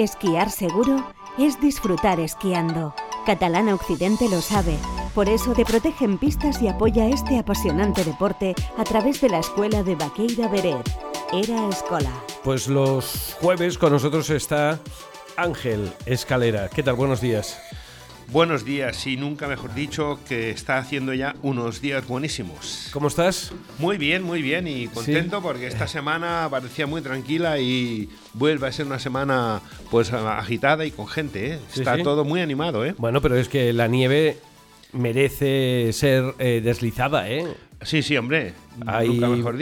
Esquiar seguro es disfrutar esquiando. Catalana Occidente lo sabe. Por eso te protege en pistas y apoya este apasionante deporte a través de la escuela de Baqueira Beret. Era Escola. Pues los jueves con nosotros está Ángel Escalera. ¿Qué tal? Buenos días. Buenos días y nunca mejor dicho que está haciendo ya unos días buenísimos. ¿Cómo estás? Muy bien, muy bien y contento porque esta semana parecía muy tranquila y vuelve a ser una semana pues agitada y con gente, ¿eh? Está todo muy animado, ¿eh? Bueno, pero es que la nieve merece ser eh, deslizada, ¿eh? Sí, sí, hombre. Hay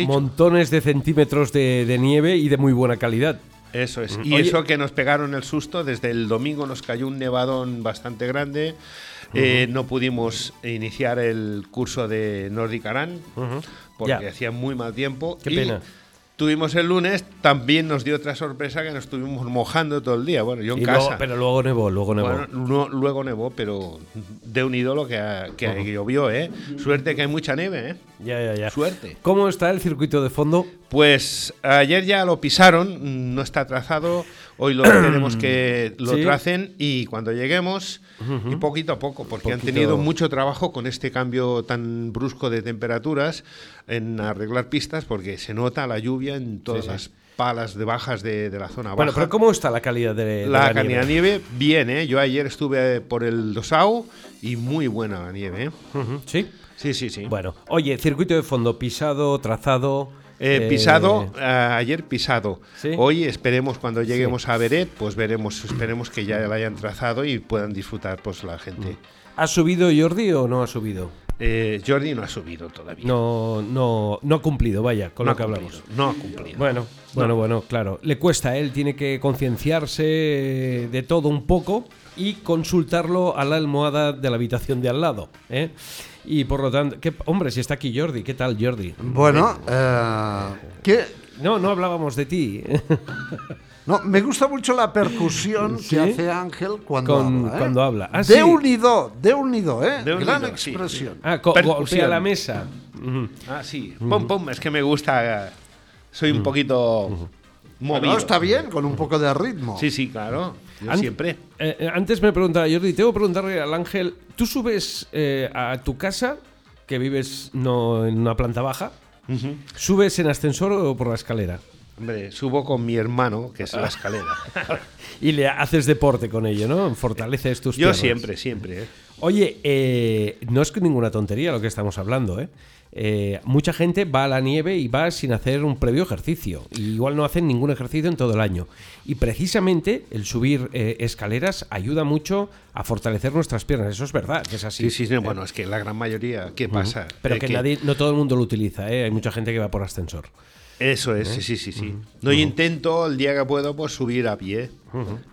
montones de centímetros de nieve y de muy buena calidad. Eso es. Y eso que nos pegaron el susto, desde el domingo nos cayó un nevadón bastante grande. Eh, no pudimos iniciar el curso de Nordic Aran porque hacía muy mal tiempo. Qué pena tuvimos el lunes, también nos dio otra sorpresa que nos estuvimos mojando todo el día. Bueno, yo en casa. pero luego nevó, luego nevó. Bueno, luego nevó, pero de un ídolo que, que llovió, ¿eh? Suerte que hay mucha nieve, ¿eh? Ya, ya, ya. Suerte. ¿Cómo está el circuito de fondo? Pues ayer ya lo pisaron, no está trazado. Hoy lo tenemos que lo tracen y cuando lleguemos, y poquito a poco, porque han tenido mucho trabajo con este cambio tan brusco de temperaturas en arreglar pistas, porque se nota la lluvia en todas las palas de bajas de, la zona baja. Bueno, pero ¿cómo está la calidad de, la, calidad de nieve? Bien, ¿eh? Yo ayer estuve por el Dosau y muy buena la nieve, ¿eh? ¿Sí? Sí, sí, sí. Bueno, oye, circuito de fondo pisado, trazado... Eh, pisado, eh, ayer pisado. Hoy esperemos cuando lleguemos a Beret, pues veremos, esperemos que ya lo hayan trazado y puedan disfrutar pues la gente. ¿Ha subido Jordi o no ha subido? Eh, Jordi no ha subido todavía. No, no, no ha cumplido, vaya, con lo que hablamos. No ha cumplido. Bueno, bueno, bueno, claro. Le cuesta, él tiene que concienciarse de todo un poco y consultarlo a la almohada de la habitación de al lado. ¿eh? Y por lo tanto, ¿qué, hombre, si está aquí Jordi, ¿qué tal Jordi? Bueno, eh, ¿qué? No, no hablábamos de ti. No, me gusta mucho la percusión que hace Ángel cuando habla. ¿eh? Cuando habla. Ah, de unido, de unido, ¿eh? De Gran expresión. Ah, golpea la mesa. Ah, sí. Pum, pum, es que me gusta. Soy un poquito. Movido. está bien, con un poco de ritmo. Sí, sí, claro. Yo siempre. Eh, eh, antes me preguntaba, Jordi, tengo que preguntarle al Ángel, ¿tú subes eh, a tu casa, que vives no en una planta baja, subes en ascensor o por la escalera? Hombre, subo con mi hermano, que es la escalera. y le haces deporte con ello, ¿no? Fortaleces tus Yo siempre, siempre. Oye, no es ninguna tontería lo que estamos hablando, ¿eh? Eh, mucha gente va a la nieve y va sin hacer un previo ejercicio. igual no hacen ningún ejercicio en todo el año. Y precisamente el subir eh, escaleras ayuda mucho a fortalecer nuestras piernas. Eso es verdad, que es así. Sí, sí, bueno, es que la gran mayoría, ¿qué pasa? Pero que, nadie, no todo el mundo lo utiliza, hay mucha gente que va por ascensor. Eso es, sí, sí, sí. No intento el día que puedo pues subir a pie.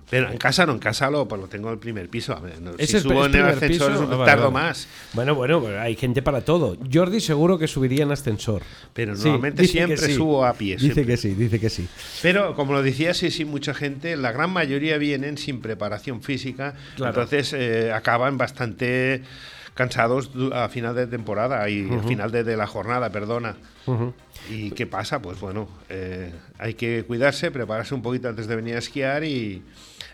Pero en casa no, en casa lo, pues, lo tengo el primer piso. si subo en el ascensor ah, tardo más. Bueno, bueno, hay gente para todo. Jordi seguro que subiría en ascensor. Pero normalmente siempre subo a pie. Dice que sí, dice que sí. Pero como lo decía, sí, sí, mucha gente, la gran mayoría vienen sin preparación física. Entonces eh, acaban bastante cansados a final de temporada y al final de, la jornada, perdona. ¿Y qué pasa? Pues bueno, eh, hay que cuidarse, prepararse un poquito antes de venir a esquiar y,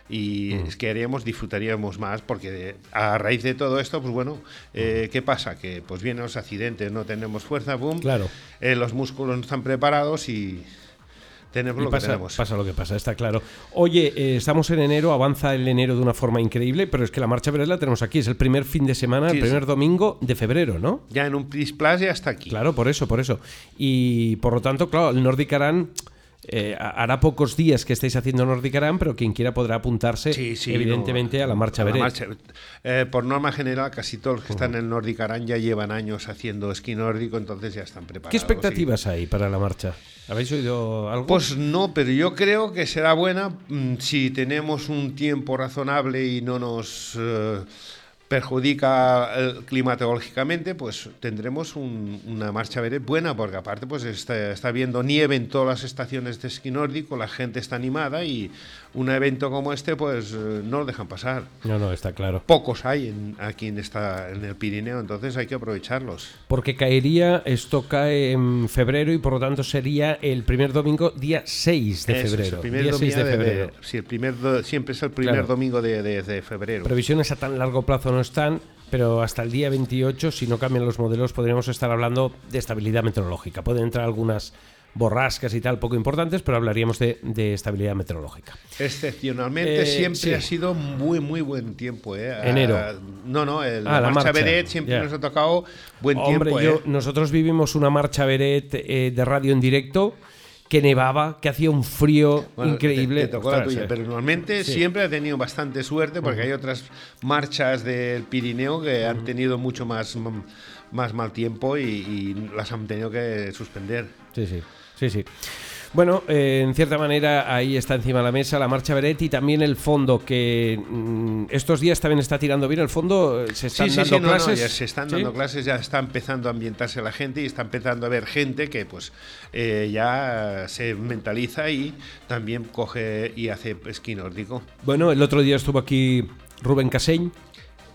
y esquiaríamos, disfrutaríamos más, porque a raíz de todo esto, pues bueno, eh, ¿qué pasa? Que pues vienen los accidentes, no tenemos fuerza, boom, claro. Eh, los músculos no están preparados y tenemos lo pasa, que tenemos. Pasa lo que pasa, está claro. Oye, eh, estamos en enero, avanza el enero de una forma increíble, pero es que la marcha Verde la tenemos aquí. Es el primer fin de semana, el primer domingo de febrero, ¿no? Ya en un Plus ya está aquí. Claro, por eso, por eso. Y por lo tanto, claro, el Nordic Aran eh, hará pocos días que estáis haciendo Nordic Aran, pero quien quiera podrá apuntarse, evidentemente, a la marcha Beret. Eh, por norma general, casi todos los que están en el Nordic Aran ya llevan años haciendo esquí nórdico, entonces ya están preparados. ¿Qué expectativas hay para la marcha? ¿Habéis oído algo? Pues no, pero yo creo que será buena mm, si tenemos un tiempo razonable y no nos... Eh, perjudica climatológicamente, pues tendremos una marcha beret buena, porque aparte pues está, está viendo nieve en todas las estaciones de esquí nórdico, la gente está animada y un evento como este pues eh, no lo dejan pasar. No, no, está claro. Pocos hay en, aquí en, esta, en el Pirineo, entonces hay que aprovecharlos. Porque caería, esto cae en febrero y por lo tanto sería el primer domingo, día 6 de febrero. el primer domingo de, febrero. el primer siempre es el primer domingo de, de febrero. Previsiones a tan largo plazo no están, pero hasta el día 28, si no cambian los modelos, podríamos estar hablando de estabilidad meteorológica. Pueden entrar algunas borrascas y tal, poco importantes, pero hablaríamos de, estabilidad meteorológica. Excepcionalmente, eh, siempre ha sido muy, muy buen tiempo. ¿eh? Enero. no, no, el, ah, la, marcha, Beret siempre nos ha tocado buen tiempo. ¿eh? nosotros vivimos una marcha Beret de radio en directo que nevaba, que hacía un frío increíble. pero normalmente siempre ha tenido bastante suerte porque hay otras marchas del Pirineo que han tenido mucho más, más mal tiempo y, y las han tenido que suspender. Sí, sí, sí, sí. Bueno, eh, en cierta manera ahí está encima de la mesa la marcha Beretti y también el fondo, que mm, estos días también está tirando bien. El fondo eh, se están dando clases. ya se están dando clases, ya está empezando a ambientarse la gente y está empezando a ver gente que pues eh, ya se mentaliza y también coge y hace esquí nórdico. Bueno, el otro día estuvo aquí Rubén Caseñ.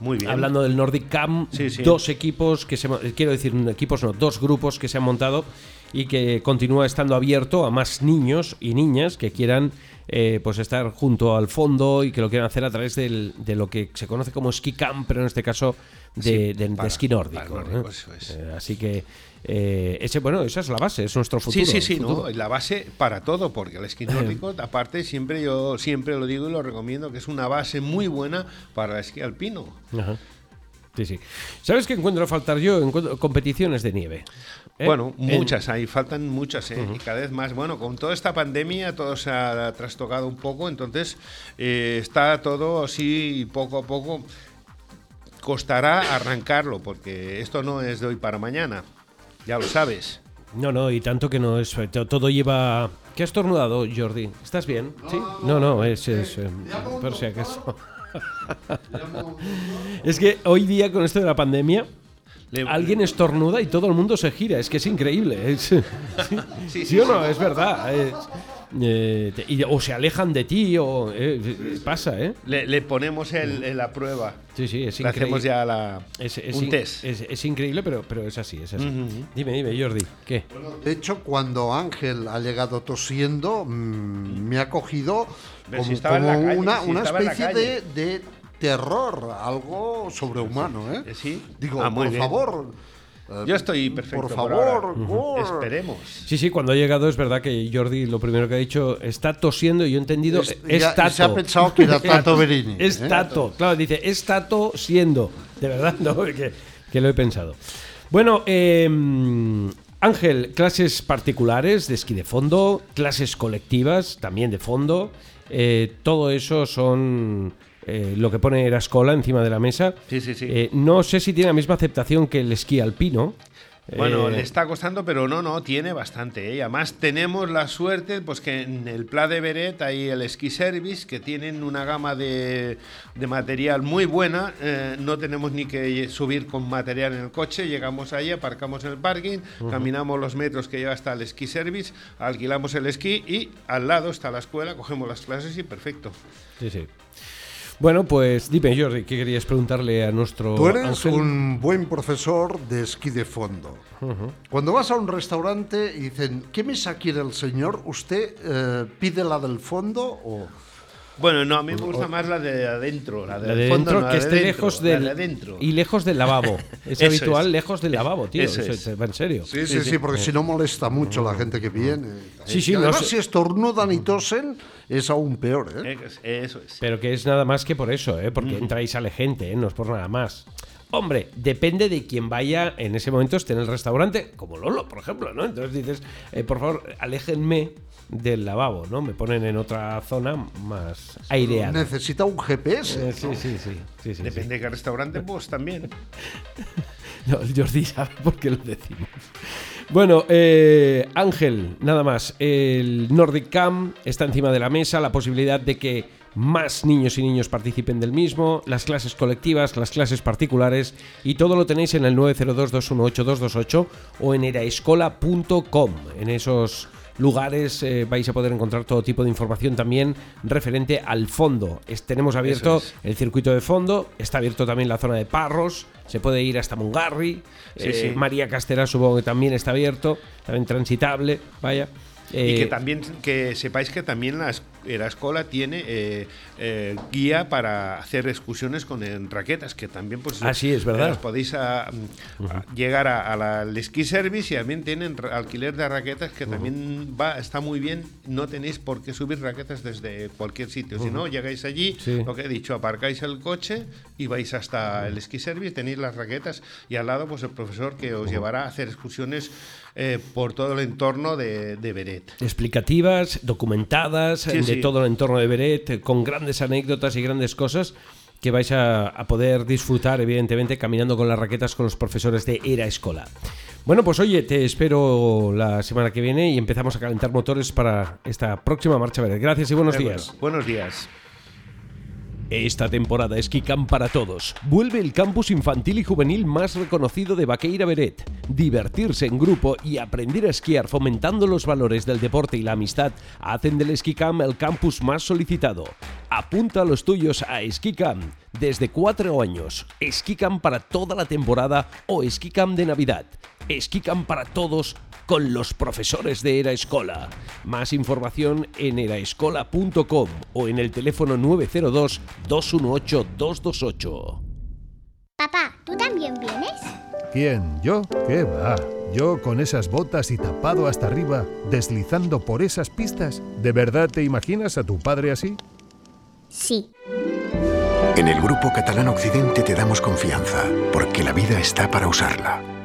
Muy bien. Hablando del Nordic Camp, dos equipos que se quiero decir equipos no, dos grupos que se han montado y que continúa estando abierto a más niños y niñas que quieran eh, pues estar junto al fondo y que lo quieran hacer a través del, de lo que se conoce como ski camp, pero en este caso de, esquí nórdico. Eh, así que eh, ese, bueno, esa es la base, es nuestro futuro. Sí, sí, sí, la base para todo, porque el esquí nórdico, aparte, siempre yo siempre lo digo y lo recomiendo, que es una base muy buena para el esquí alpino. Ajá. Sí, sí. ¿Sabes qué encuentro faltar yo? Encuentro competiciones de nieve. ¿eh? Bueno, muchas, hay, faltan muchas, ¿eh? y cada vez más. Bueno, con toda esta pandemia todo se ha trastocado un poco, entonces eh, está todo así poco a poco. Costará arrancarlo, porque esto no es de hoy para mañana, ya lo sabes. No, no, y tanto que no es. Todo lleva. ¿Qué has tornudado, Jordi? ¿Estás bien? ¿Sí? No, no, es. es por si acaso. es que hoy día con esto de la pandemia, alguien estornuda y todo el mundo se gira. Es que es increíble. sí, o no? Es verdad. Eh, o se alejan de ti o eh, pasa, ¿eh? Le, ponemos el, la prueba. Sí, sí, es increíble. hacemos ya la, es, un test. Es, increíble, pero, pero es así, es así. Dime, dime, Jordi, ¿qué? de hecho, cuando Ángel ha llegado tosiendo, mm, me ha cogido como, una, una especie de, de, terror, algo sobrehumano, ¿eh? Sí. Digo, ah, por favor yo estoy perfecto. Por favor, esperemos. Sí, sí, cuando ha llegado es verdad que Jordi lo primero que ha dicho está tosiendo y yo he entendido es, tato. Se ha pensado que era Tato Berini. es ¿eh? tato, claro, dice es tato siendo. De verdad, no, que, que lo he pensado. Bueno, em, Ángel, clases particulares de esquí de fondo, clases colectivas también de fondo. Eh, todo eso son eh, lo que pone Erascola encima de la mesa. Sí, sí, sí. Eh, no sé si tiene la misma aceptación que el esquí alpino. Bueno, le está costando, pero no, no, tiene bastante. ¿eh? Además, tenemos la suerte pues que en el Pla de Beret hay el Ski Service, que tienen una gama de, material muy buena. no tenemos ni que subir con material en el coche. Llegamos ahí, aparcamos en el parking, caminamos los metros que lleva hasta el Ski Service, alquilamos el esquí y al lado está la escuela, cogemos las clases y perfecto. Sí, sí. Bueno, pues dime, Jordi, ¿qué querías preguntarle a nuestro. Tú eres un buen profesor de esquí de fondo. Cuando vas a un restaurante y dicen, ¿qué mesa quiere el señor? ¿Usted eh, pide la del fondo o.? Bueno, no, a mí me gusta más la de adentro, la de, adentro, que esté lejos del adentro. y lejos del lavabo. Es habitual lejos del lavabo, tío. Eso es. en serio. Sí, sí, sí, porque si no molesta mucho la gente que viene. Sí, sí. además, si estornudan y tosen, es aún peor, ¿eh? Eso es. Pero que es nada más que por eso, ¿eh? Porque entra y sale gente, ¿eh? No es por nada más. Hombre, depende de quién vaya en ese momento esté en el restaurante, como Lolo, por ejemplo, ¿no? Entonces dices, eh, por favor, aléjenme del lavabo, ¿no? Me ponen en otra zona más aireada. ¿Necesita un GPS? Eh, sí, sí, sí, Depende de qué restaurante, pues también. No, Jordi sabe por qué lo decimos. Bueno, eh, Ángel, nada más. El Nordic Camp está encima de la mesa, la posibilidad de que más niños y niños participen del mismo, las clases colectivas, las clases particulares y todo lo tenéis en el 902-218-228 o en eraescola.com. En esos lugares eh, vais a poder encontrar todo tipo de información también referente al fondo. tenemos abierto el circuito de fondo, está abierto también la zona de Parros, se puede ir hasta Mungarri, eh, María Castera supongo que también está abierto, también transitable, vaya. y que eh, también que sepáis que también las la escuela tiene eh, eh, guía para hacer excursiones con raquetas, que también pues así es verdad. eh, podéis llegar a, la, ski service y también tienen alquiler de raquetas que también va está muy bien. No tenéis por qué subir raquetas desde cualquier sitio, si no llegáis allí, lo que he dicho, aparcáis el coche y vais hasta el ski service, tenéis las raquetas y al lado pues el profesor que os llevará a hacer excursiones por todo el entorno de, de Beret. Explicativas, documentadas, de todo el entorno de Beret, con grandes anécdotas y grandes cosas que vais a, poder disfrutar, evidentemente, caminando con las raquetas con los profesores de Era Escola. Bueno, pues oye, te espero la semana que viene y empezamos a calentar motores para esta próxima marcha Beret. Gracias y buenos días. buenos días. Esta temporada Camp para todos. Vuelve el campus infantil y juvenil más reconocido de Baqueira Beret. Divertirse en grupo y aprender a esquiar fomentando los valores del deporte y la amistad hacen del Camp el campus más solicitado. Apunta a los tuyos a Camp desde cuatro años. Camp para toda la temporada o Camp de Navidad. Camp para todos con los profesores de Era Escola. Más información en eraescola.com o en el teléfono 902 218 228. Papá, ¿tú también vienes? ¿Quién? ¿Yo? ¿Qué va? Yo con esas botas y tapado hasta arriba, deslizando por esas pistas. ¿De verdad te imaginas a tu padre así? Sí. En el Grupo Catalán Occidente te damos confianza, porque la vida está para usarla